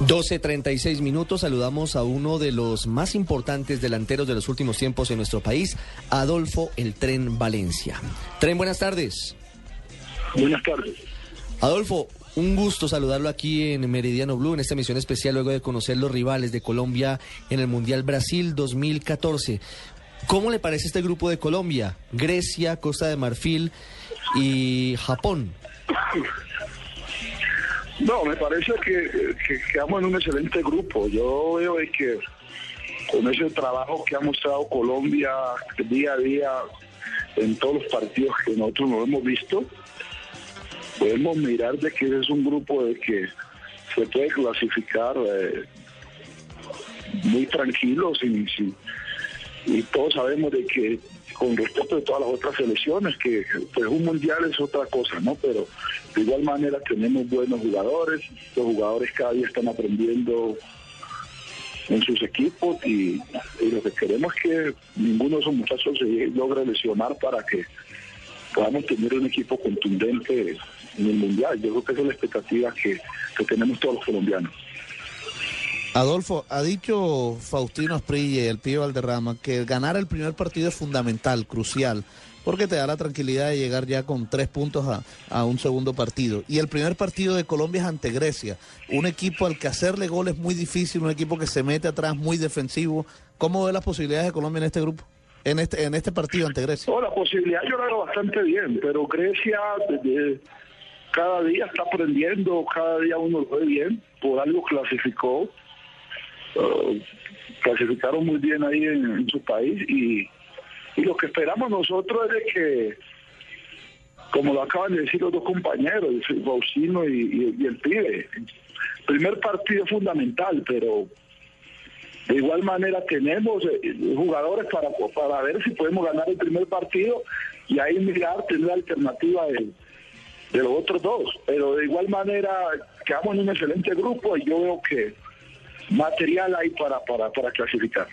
12.36 minutos, saludamos a uno de los más importantes delanteros de los últimos tiempos en nuestro país, Adolfo El Tren Valencia. Tren, buenas tardes. Buenas tardes. Adolfo, un gusto saludarlo aquí en Meridiano Blue, en esta emisión especial luego de conocer los rivales de Colombia en el Mundial Brasil 2014. ¿Cómo le parece este grupo de Colombia? Grecia, Costa de Marfil y Japón. No, me parece que, quedamos en un excelente grupo. Yo veo que con ese trabajo que ha mostrado Colombia día a día en todos los partidos que nosotros nos hemos visto, podemos mirar de que es un grupo de que se puede clasificar eh, muy tranquilo sin, y todos sabemos de que con respecto de todas las otras selecciones, que pues un mundial es otra cosa, ¿no? Pero de igual manera tenemos buenos jugadores, los jugadores cada día están aprendiendo en sus equipos y, lo que queremos es que ninguno de esos muchachos se logre lesionar para que podamos tener un equipo contundente en el mundial. Yo creo que esa es la expectativa que, que tenemos todos los colombianos. Adolfo, ha dicho Faustino Asprille, el pibe Valderrama, que ganar el primer partido es fundamental, crucial, porque te da la tranquilidad de llegar ya con tres puntos a, un segundo partido. Y el primer partido de Colombia es ante Grecia, un equipo al que hacerle gol es muy difícil, un equipo que se mete atrás muy defensivo. ¿Cómo ve las posibilidades de Colombia en este grupo? En este, en este partido ante Grecia. la posibilidad yo la veo bastante bien, pero Grecia cada día está aprendiendo, cada día uno lo ve bien, por algo clasificó eh, clasificaron muy bien ahí en, su país y, lo que esperamos nosotros es que, como lo acaban de decir los dos compañeros, el Bausino y, el pibe, primer partido fundamental, pero de igual manera tenemos eh, jugadores para, para ver si podemos ganar el primer partido y ahí mirar, tener alternativa de, de los otros dos. Pero de igual manera quedamos en un excelente grupo y yo veo que material hay para, para, para clasificar.